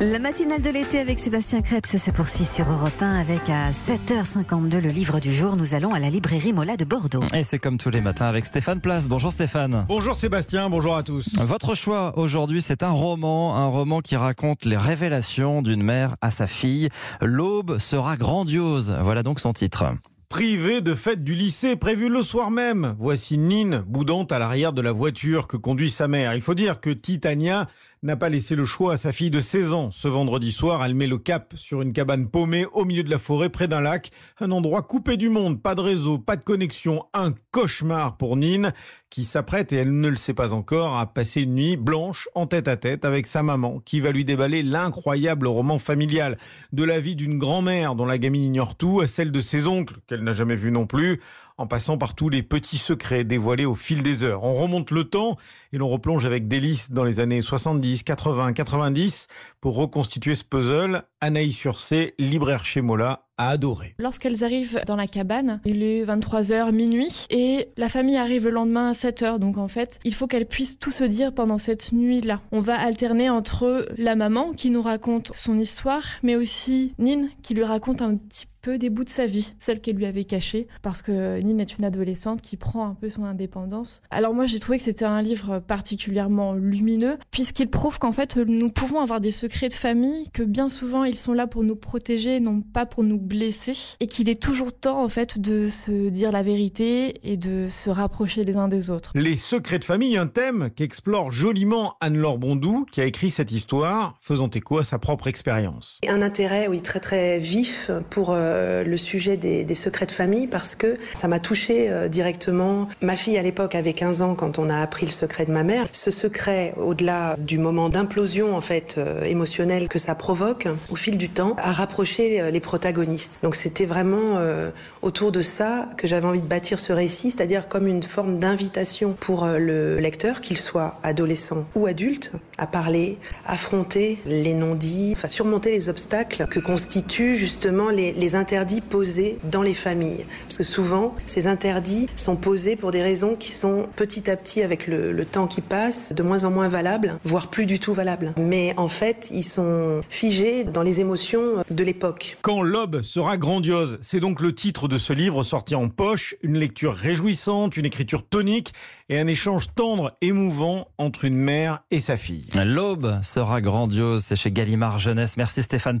La matinale de l'été avec Sébastien Krebs se poursuit sur Europe 1 avec à 7h52 le livre du jour. Nous allons à la librairie Mola de Bordeaux. Et c'est comme tous les matins avec Stéphane Place. Bonjour Stéphane. Bonjour Sébastien, bonjour à tous. Votre choix aujourd'hui, c'est un roman, un roman qui raconte les révélations d'une mère à sa fille. L'aube sera grandiose. Voilà donc son titre. Privé de fête du lycée prévu le soir même. Voici Nine, boudante à l'arrière de la voiture que conduit sa mère. Il faut dire que Titania n'a pas laissé le choix à sa fille de 16 ans. Ce vendredi soir, elle met le cap sur une cabane paumée au milieu de la forêt près d'un lac. Un endroit coupé du monde, pas de réseau, pas de connexion. Un cauchemar pour Nine qui s'apprête, et elle ne le sait pas encore, à passer une nuit blanche en tête à tête avec sa maman qui va lui déballer l'incroyable roman familial. De la vie d'une grand-mère dont la gamine ignore tout à celle de ses oncles qu'elle n'a jamais vu non plus en passant par tous les petits secrets dévoilés au fil des heures. On remonte le temps et l'on replonge avec délice dans les années 70, 80, 90 pour reconstituer ce puzzle. Anaïs Urcé, libraire chez Mola, a adoré. Lorsqu'elles arrivent dans la cabane, il est 23h, minuit, et la famille arrive le lendemain à 7h. Donc en fait, il faut qu'elles puissent tout se dire pendant cette nuit-là. On va alterner entre la maman qui nous raconte son histoire, mais aussi Nine qui lui raconte un petit peu des bouts de sa vie, celle qu'elle lui avait cachée, parce que Nine est une adolescente qui prend un peu son indépendance. Alors moi j'ai trouvé que c'était un livre particulièrement lumineux, puisqu'il prouve qu'en fait nous pouvons avoir des secrets de famille, que bien souvent ils sont là pour nous protéger, non pas pour nous blesser, et qu'il est toujours temps en fait de se dire la vérité et de se rapprocher les uns des autres. Les secrets de famille, un thème qu'explore joliment Anne-Laure Bondou, qui a écrit cette histoire, faisant écho à sa propre expérience. Un intérêt, oui, très très vif pour euh, euh, le sujet des, secrets de famille parce que ça m'a touché euh, directement. Ma fille à l'époque avait 15 ans quand on a appris le secret de ma mère. Ce secret, au-delà du moment d'implosion en fait euh, émotionnelle que ça provoque au fil du temps, a rapproché les protagonistes. Donc c'était vraiment autour de ça que j'avais envie de bâtir ce récit, c'est-à-dire comme une forme d'invitation pour le lecteur, qu'il soit adolescent ou adulte, à parler, affronter les non-dits, enfin surmonter les obstacles que constituent justement les, les interdits posés dans les familles. Parce que souvent, ces interdits sont posés pour des raisons qui sont petit à petit, avec le, le temps qui passe, de moins en moins valables, voire plus du tout valables. Mais en fait, ils sont figés dans les émotions de l'époque. Quand l'aube sera grandiose, c'est donc le titre de ce livre sorti en poche, une lecture réjouissante, une écriture tonique et un échange tendre, émouvant entre une mère et sa fille. L'aube sera grandiose, c'est chez Gallimard Jeunesse. Merci Stéphane